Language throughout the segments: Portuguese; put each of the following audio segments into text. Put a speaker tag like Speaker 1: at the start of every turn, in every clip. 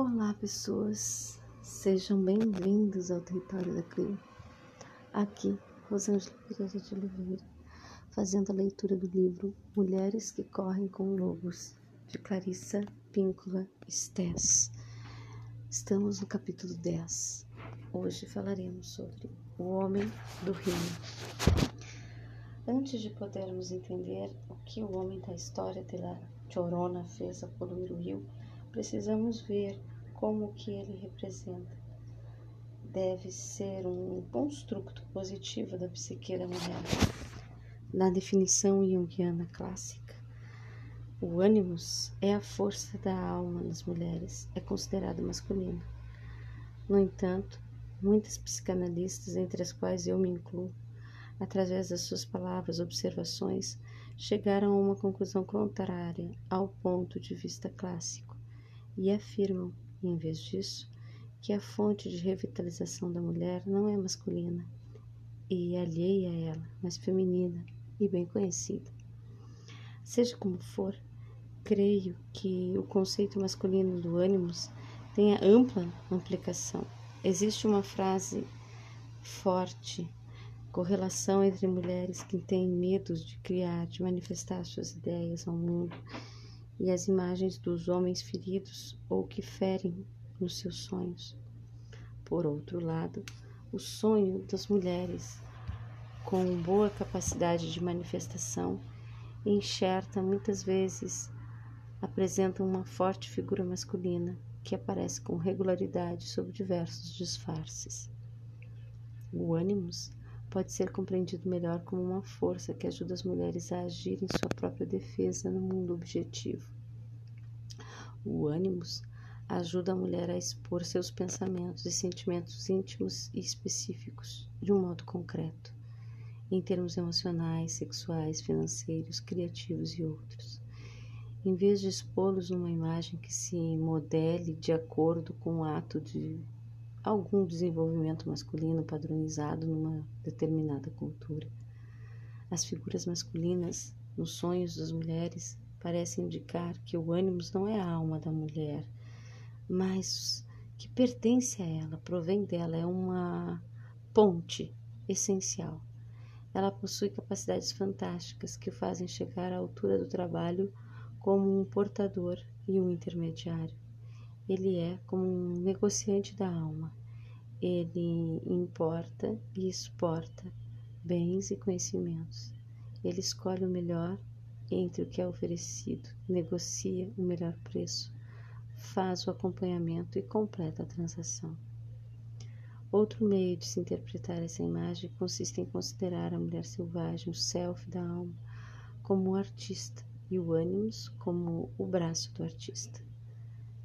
Speaker 1: Olá, pessoas. Sejam bem-vindos ao território da Clio. Aqui, Rosângela Pereira de Oliveira, fazendo a leitura do livro Mulheres que Correm com Lobos, de Clarissa Píncula Stess. Estamos no capítulo 10. Hoje falaremos sobre o homem do reino. Antes de podermos entender o que o homem da história de La Chorona fez a poluir o rio, precisamos ver como que ele representa. Deve ser um construto positivo da psique da mulher. Na definição junguiana clássica, o ânimos é a força da alma nas mulheres, é considerado masculino. No entanto, muitas psicanalistas, entre as quais eu me incluo, através das suas palavras, observações, chegaram a uma conclusão contrária ao ponto de vista clássico e afirmam, em vez disso, que a fonte de revitalização da mulher não é masculina e alheia a ela, mas feminina e bem conhecida. Seja como for, creio que o conceito masculino do ânimos tenha ampla aplicação. Existe uma frase forte correlação entre mulheres que têm medos de criar, de manifestar suas ideias ao mundo e as imagens dos homens feridos ou que ferem nos seus sonhos. Por outro lado, o sonho das mulheres com boa capacidade de manifestação enxerta muitas vezes apresenta uma forte figura masculina que aparece com regularidade sob diversos disfarces. O ânimos pode ser compreendido melhor como uma força que ajuda as mulheres a agir em sua própria defesa no mundo objetivo. O ânimos ajuda a mulher a expor seus pensamentos e sentimentos íntimos e específicos de um modo concreto, em termos emocionais, sexuais, financeiros, criativos e outros. Em vez de expô-los numa imagem que se modele de acordo com o ato de algum desenvolvimento masculino padronizado numa determinada cultura. As figuras masculinas nos sonhos das mulheres parecem indicar que o ânimo não é a alma da mulher, mas que pertence a ela, provém dela, é uma ponte essencial. Ela possui capacidades fantásticas que o fazem chegar à altura do trabalho como um portador e um intermediário. Ele é como um negociante da alma. Ele importa e exporta bens e conhecimentos. Ele escolhe o melhor entre o que é oferecido, negocia o melhor preço, faz o acompanhamento e completa a transação. Outro meio de se interpretar essa imagem consiste em considerar a mulher selvagem, o self da alma, como o artista e o ânimos como o braço do artista.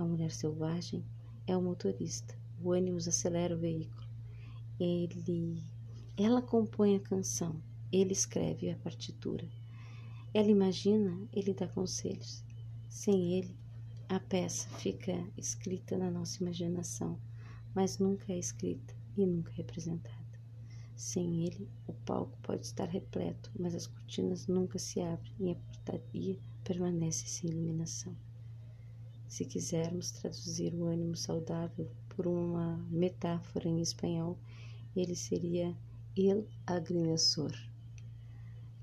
Speaker 1: A mulher selvagem é o motorista. O ânimos acelera o veículo. Ele, ela compõe a canção. Ele escreve a partitura. Ela imagina, ele dá conselhos. Sem ele, a peça fica escrita na nossa imaginação, mas nunca é escrita e nunca é representada. Sem ele, o palco pode estar repleto, mas as cortinas nunca se abrem e a portaria permanece sem iluminação. Se quisermos traduzir o ânimo saudável por uma metáfora em espanhol, ele seria el agrimensor.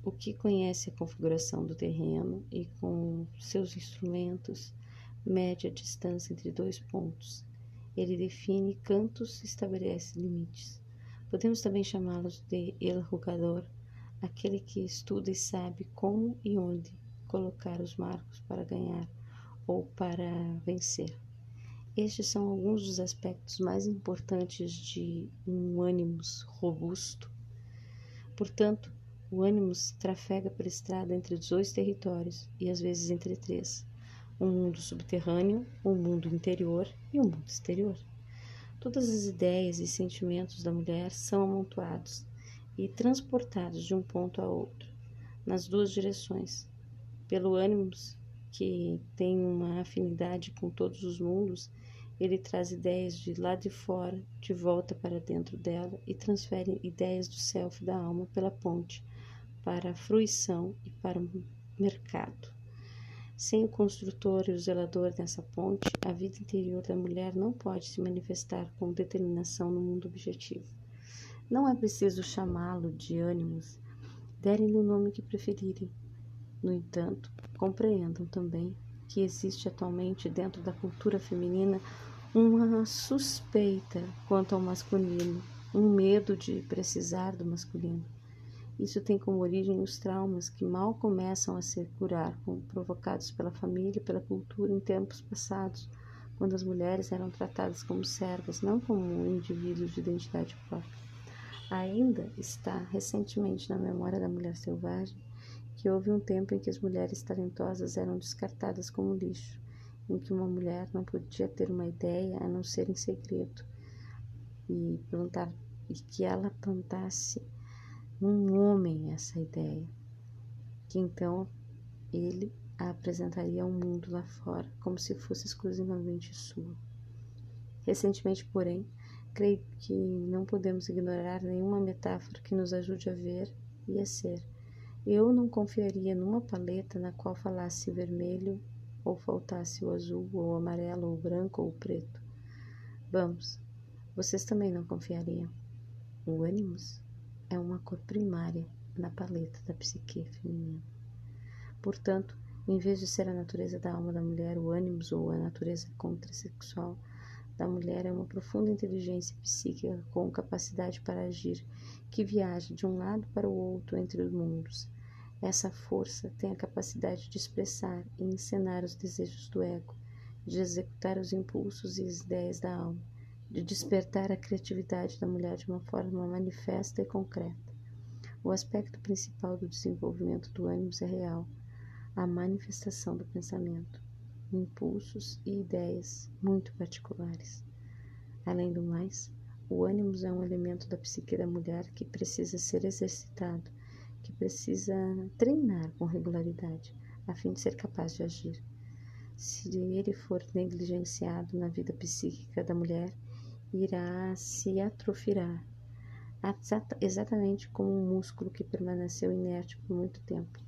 Speaker 1: O que conhece a configuração do terreno e com seus instrumentos mede a distância entre dois pontos. Ele define cantos e estabelece limites. Podemos também chamá-los de el jugador, aquele que estuda e sabe como e onde colocar os marcos para ganhar ou para vencer. Estes são alguns dos aspectos mais importantes de um ânimos robusto. Portanto, o ânimos trafega por estrada entre dois territórios e às vezes entre três: um mundo subterrâneo, um mundo interior e um mundo exterior. Todas as ideias e sentimentos da mulher são amontoados e transportados de um ponto a outro, nas duas direções, pelo ânimos que tem uma afinidade com todos os mundos, ele traz ideias de lá de fora de volta para dentro dela e transfere ideias do self da alma pela ponte para a fruição e para o mercado. Sem o construtor e o zelador dessa ponte, a vida interior da mulher não pode se manifestar com determinação no mundo objetivo. Não é preciso chamá-lo de ânimos, derem-lhe o nome que preferirem. No entanto, compreendam também que existe atualmente dentro da cultura feminina uma suspeita quanto ao masculino, um medo de precisar do masculino. Isso tem como origem os traumas que mal começam a se curar, provocados pela família e pela cultura em tempos passados, quando as mulheres eram tratadas como servas, não como indivíduos de identidade própria. Ainda está recentemente na memória da mulher selvagem que houve um tempo em que as mulheres talentosas eram descartadas como lixo, em que uma mulher não podia ter uma ideia a não ser em segredo, e plantar e que ela plantasse um homem essa ideia, que então ele a apresentaria ao mundo lá fora, como se fosse exclusivamente sua. Recentemente, porém, creio que não podemos ignorar nenhuma metáfora que nos ajude a ver e a ser. Eu não confiaria numa paleta na qual falasse vermelho ou faltasse o azul ou o amarelo ou o branco ou o preto. Vamos, vocês também não confiariam. O ânimos é uma cor primária na paleta da psique feminina. Portanto, em vez de ser a natureza da alma da mulher, o ânimos ou a natureza contrasexual da mulher é uma profunda inteligência psíquica com capacidade para agir, que viaja de um lado para o outro entre os mundos. Essa força tem a capacidade de expressar e encenar os desejos do ego, de executar os impulsos e as ideias da alma de despertar a criatividade da mulher de uma forma manifesta e concreta. O aspecto principal do desenvolvimento do ânimo é real, a manifestação do pensamento, impulsos e ideias muito particulares. Além do mais, o ânimo é um elemento da psique da mulher que precisa ser exercitado, que precisa treinar com regularidade, a fim de ser capaz de agir. Se ele for negligenciado na vida psíquica da mulher, irá se atrofiar, exatamente como um músculo que permaneceu inerte por muito tempo.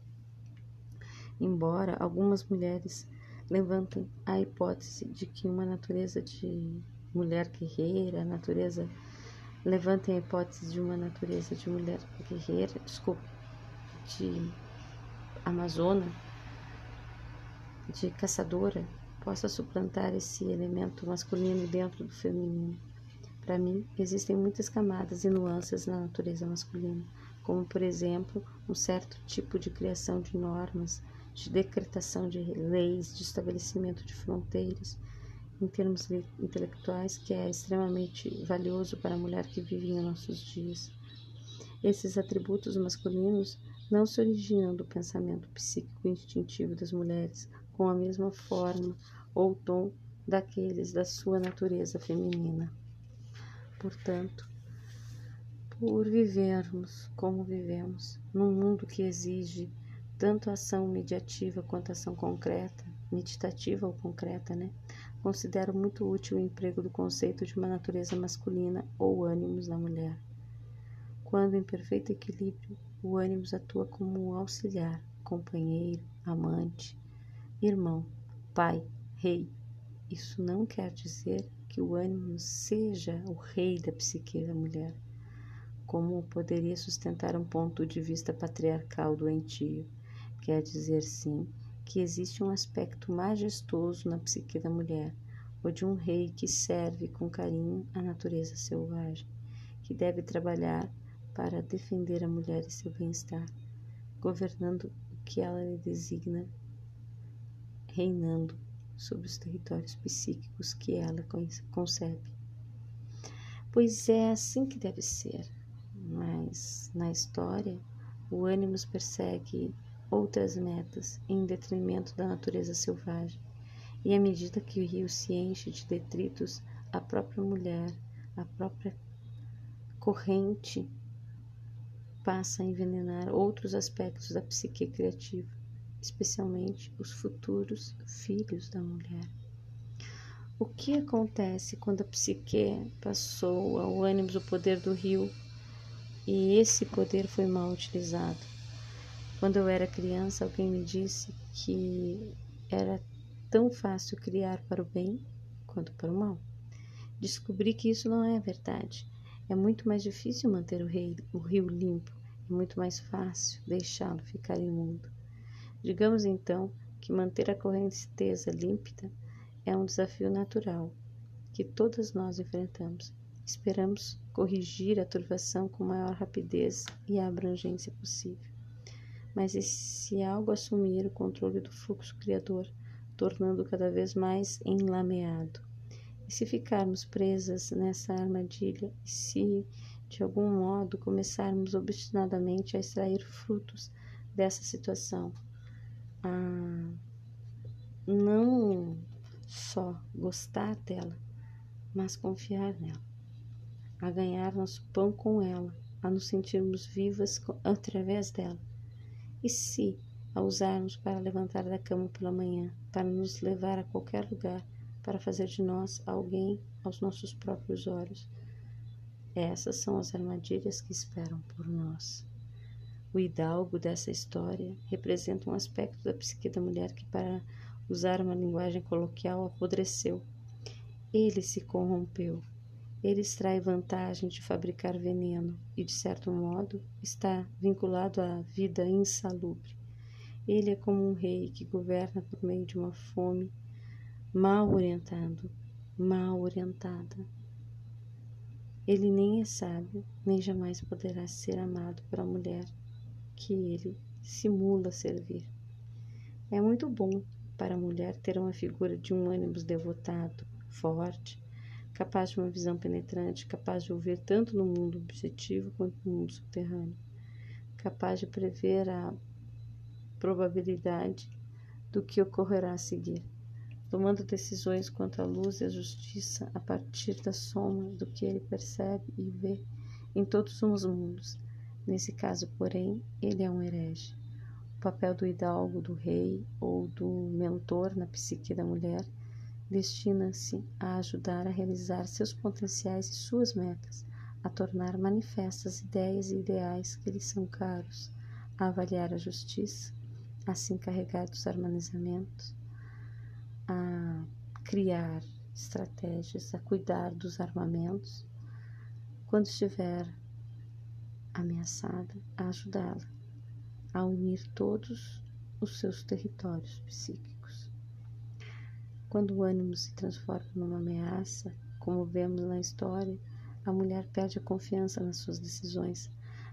Speaker 1: Embora algumas mulheres levantem a hipótese de que uma natureza de mulher guerreira, natureza levantem a hipótese de uma natureza de mulher guerreira, desculpe, de amazona, de caçadora, possa suplantar esse elemento masculino dentro do feminino. Para mim, existem muitas camadas e nuances na natureza masculina, como, por exemplo, um certo tipo de criação de normas, de decretação de leis, de estabelecimento de fronteiras, em termos intelectuais, que é extremamente valioso para a mulher que vive em nossos dias. Esses atributos masculinos não se originam do pensamento psíquico instintivo das mulheres com a mesma forma ou tom daqueles da sua natureza feminina. Portanto, por vivermos como vivemos, num mundo que exige tanto ação mediativa quanto ação concreta, meditativa ou concreta, né? Considero muito útil o emprego do conceito de uma natureza masculina ou ânimos na mulher. Quando em perfeito equilíbrio, o ânimos atua como um auxiliar, companheiro, amante, irmão, pai, rei. Isso não quer dizer que o ânimo seja o rei da psique da mulher, como poderia sustentar um ponto de vista patriarcal doentio. Quer dizer, sim, que existe um aspecto majestoso na psique da mulher, ou de um rei que serve com carinho a natureza selvagem, que deve trabalhar para defender a mulher e seu bem-estar, governando o que ela lhe designa, reinando sobre os territórios psíquicos que ela concebe. Pois é assim que deve ser, mas na história o ânimos persegue outras metas em detrimento da natureza selvagem, e à medida que o rio se enche de detritos, a própria mulher, a própria corrente passa a envenenar outros aspectos da psique criativa especialmente os futuros filhos da mulher. O que acontece quando a psique passou ao ânimo o poder do rio e esse poder foi mal utilizado? Quando eu era criança, alguém me disse que era tão fácil criar para o bem quanto para o mal. Descobri que isso não é verdade. É muito mais difícil manter o, rei, o rio limpo, é muito mais fácil deixá-lo ficar imundo. Digamos então que manter a correnteza límpida é um desafio natural que todas nós enfrentamos. Esperamos corrigir a turvação com maior rapidez e abrangência possível. Mas e se algo assumir o controle do fluxo criador, tornando cada vez mais enlameado? E se ficarmos presas nessa armadilha, e se de algum modo começarmos obstinadamente a extrair frutos dessa situação, a não só gostar dela, mas confiar nela, a ganhar nosso pão com ela, a nos sentirmos vivas através dela. E se a usarmos para levantar da cama pela manhã, para nos levar a qualquer lugar, para fazer de nós alguém aos nossos próprios olhos? Essas são as armadilhas que esperam por nós. O hidalgo dessa história representa um aspecto da psique da mulher que, para usar uma linguagem coloquial, apodreceu. Ele se corrompeu. Ele extrai vantagem de fabricar veneno e, de certo modo, está vinculado à vida insalubre. Ele é como um rei que governa por meio de uma fome mal orientado, mal orientada. Ele nem é sábio, nem jamais poderá ser amado por a mulher que ele simula servir. É muito bom para a mulher ter uma figura de um ânimo devotado, forte, capaz de uma visão penetrante, capaz de ouvir tanto no mundo objetivo quanto no mundo subterrâneo, capaz de prever a probabilidade do que ocorrerá a seguir, tomando decisões quanto à luz e à justiça a partir da soma do que ele percebe e vê em todos os mundos. Nesse caso, porém, ele é um herege. O papel do hidalgo, do rei ou do mentor na psique da mulher destina-se a ajudar a realizar seus potenciais e suas metas, a tornar manifestas ideias e ideais que lhes são caros, a avaliar a justiça, a se encarregar dos harmonizamentos, a criar estratégias, a cuidar dos armamentos, quando estiver ameaçada, a ajudá-la a unir todos os seus territórios psíquicos. Quando o ânimo se transforma numa ameaça, como vemos na história, a mulher perde a confiança nas suas decisões.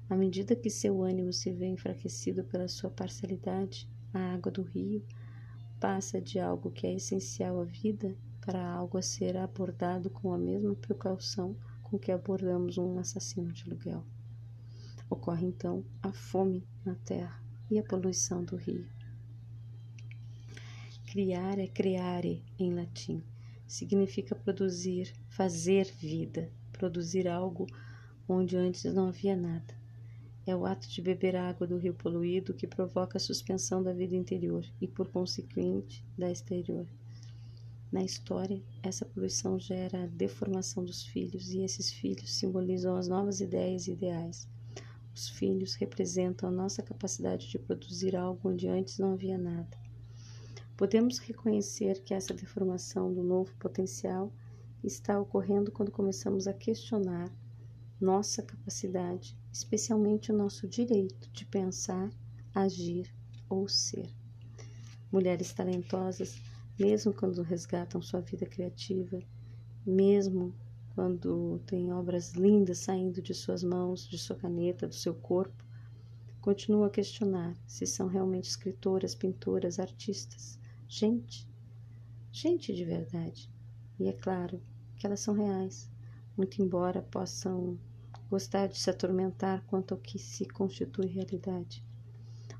Speaker 1: À medida que seu ânimo se vê enfraquecido pela sua parcialidade, a água do rio passa de algo que é essencial à vida para algo a ser abordado com a mesma precaução com que abordamos um assassino de aluguel. Ocorre então a fome na terra e a poluição do rio. Criar é creare em latim. Significa produzir, fazer vida, produzir algo onde antes não havia nada. É o ato de beber a água do rio poluído que provoca a suspensão da vida interior e, por consequente, da exterior. Na história, essa poluição gera a deformação dos filhos e esses filhos simbolizam as novas ideias e ideais. Os filhos representam a nossa capacidade de produzir algo onde antes não havia nada. Podemos reconhecer que essa deformação do novo potencial está ocorrendo quando começamos a questionar nossa capacidade, especialmente o nosso direito de pensar, agir ou ser. Mulheres talentosas, mesmo quando resgatam sua vida criativa, mesmo quando têm obras lindas saindo de suas mãos, de sua caneta, do seu corpo, continuam a questionar se são realmente escritoras, pintoras, artistas gente, gente de verdade. E é claro que elas são reais, muito embora possam gostar de se atormentar quanto ao que se constitui realidade.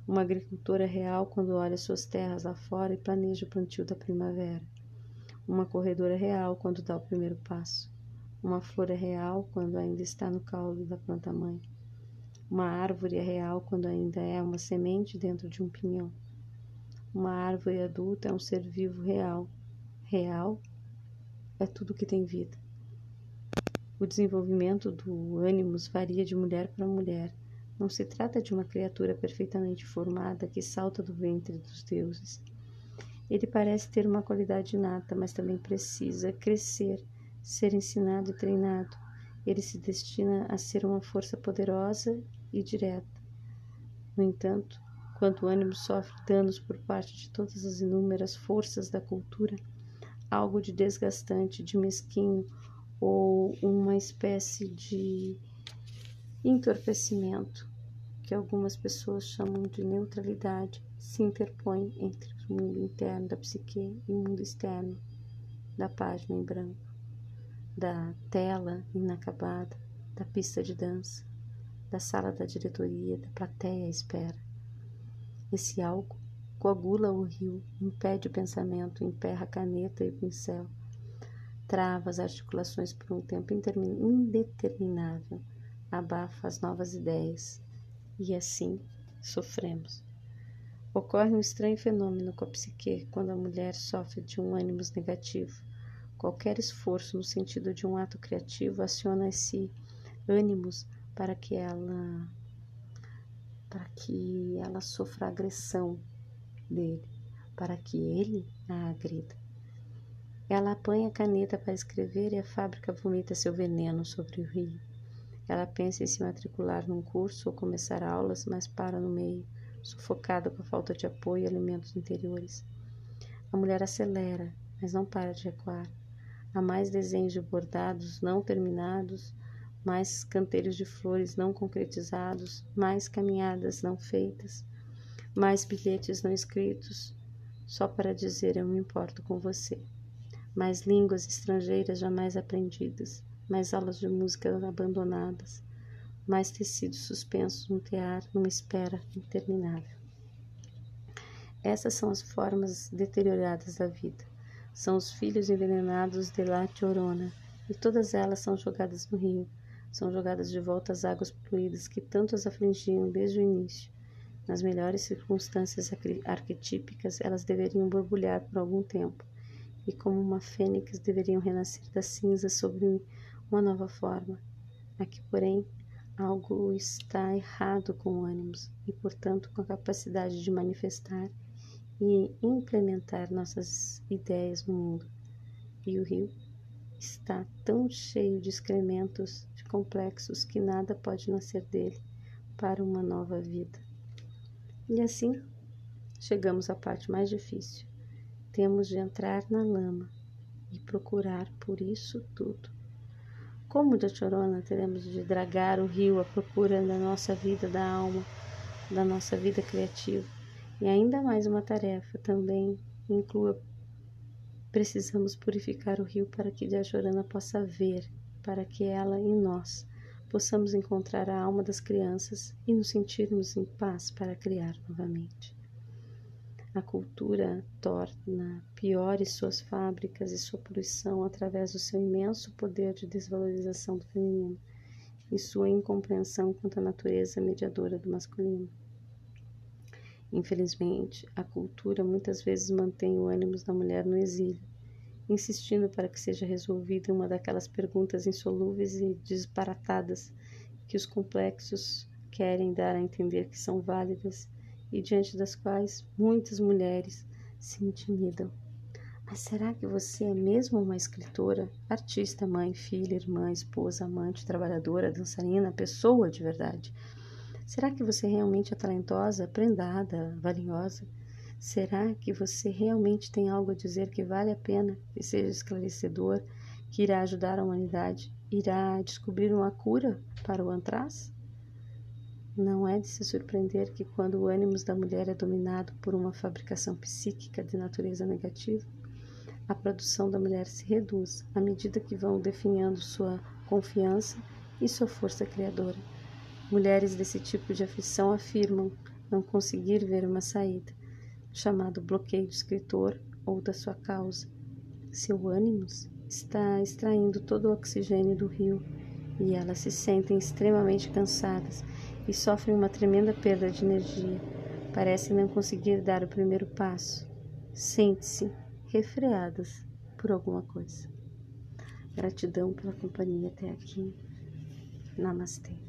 Speaker 1: Uma agricultora real quando olha suas terras lá fora e planeja o plantio da primavera. Uma corredora real quando dá o primeiro passo. Uma flor é real quando ainda está no caule da planta-mãe. Uma árvore é real quando ainda é uma semente dentro de um pinhão. Uma árvore adulta é um ser vivo real. Real é tudo que tem vida. O desenvolvimento do ânimos varia de mulher para mulher. Não se trata de uma criatura perfeitamente formada que salta do ventre dos deuses. Ele parece ter uma qualidade inata, mas também precisa crescer, ser ensinado e treinado. Ele se destina a ser uma força poderosa e direta. No entanto, quando o ânimo sofre danos por parte de todas as inúmeras forças da cultura, algo de desgastante, de mesquinho ou uma espécie de entorpecimento, que algumas pessoas chamam de neutralidade, se interpõe entre o mundo interno da psique e o mundo externo da página em branco, da tela inacabada, da pista de dança, da sala da diretoria, da plateia à espera. Esse algo coagula o rio, impede o pensamento, emperra a caneta e o pincel, trava as articulações por um tempo indeterminável, abafa as novas ideias e assim sofremos. Ocorre um estranho fenômeno com a psique quando a mulher sofre de um ânimo negativo. Qualquer esforço no sentido de um ato criativo aciona esse ânimos para que ela para que ela sofra agressão dele, para que ele a agrida. Ela apanha a caneta para escrever e a fábrica vomita seu veneno sobre o rio. Ela pensa em se matricular num curso ou começar aulas, mas para no meio sufocada com a falta de apoio e alimentos interiores. A mulher acelera, mas não para de recuar. Há mais desenhos de bordados não terminados, mais canteiros de flores não concretizados, mais caminhadas não feitas, mais bilhetes não escritos, só para dizer eu me importo com você, mais línguas estrangeiras jamais aprendidas, mais aulas de música abandonadas, mais tecidos suspensos num tear, numa espera interminável. Essas são as formas deterioradas da vida. São os filhos envenenados de La Llorona, e todas elas são jogadas no rio. São jogadas de volta às águas poluídas que tanto as afligiam desde o início. Nas melhores circunstâncias arquetípicas, elas deveriam borbulhar por algum tempo, e como uma fênix deveriam renascer das cinzas sob uma nova forma. Aqui, porém, algo está errado com o ânimos e, portanto, com a capacidade de manifestar e implementar nossas ideias no mundo. E o rio está tão cheio de excrementos, de complexos, que nada pode nascer dele para uma nova vida. E assim chegamos à parte mais difícil. Temos de entrar na lama e procurar por isso tudo. Como de Chorona teremos de dragar o rio à procura da nossa vida da alma, da nossa vida criativa. E ainda mais uma tarefa também inclua precisamos purificar o rio para que Jachorana possa ver, para que ela e nós possamos encontrar a alma das crianças e nos sentirmos em paz para criar novamente. A cultura torna piores suas fábricas e sua poluição através do seu imenso poder de desvalorização do feminino e sua incompreensão quanto à natureza mediadora do masculino. Infelizmente, a cultura muitas vezes mantém o ânimo da mulher no exílio, insistindo para que seja resolvida uma daquelas perguntas insolúveis e disparatadas que os complexos querem dar a entender que são válidas e diante das quais muitas mulheres se intimidam. Mas será que você é mesmo uma escritora, artista, mãe, filha, irmã, esposa, amante, trabalhadora, dançarina, pessoa de verdade? Será que você realmente é talentosa, prendada, valiosa? Será que você realmente tem algo a dizer que vale a pena, que seja esclarecedor, que irá ajudar a humanidade, irá descobrir uma cura para o antraz? Não é de se surpreender que, quando o ânimo da mulher é dominado por uma fabricação psíquica de natureza negativa, a produção da mulher se reduz à medida que vão definhando sua confiança e sua força criadora. Mulheres desse tipo de aflição afirmam não conseguir ver uma saída, chamado bloqueio do escritor ou da sua causa. Seu ânimo está extraindo todo o oxigênio do rio e elas se sentem extremamente cansadas e sofrem uma tremenda perda de energia. Parecem não conseguir dar o primeiro passo. Sente-se refreadas por alguma coisa. Gratidão pela companhia até aqui. Namastê.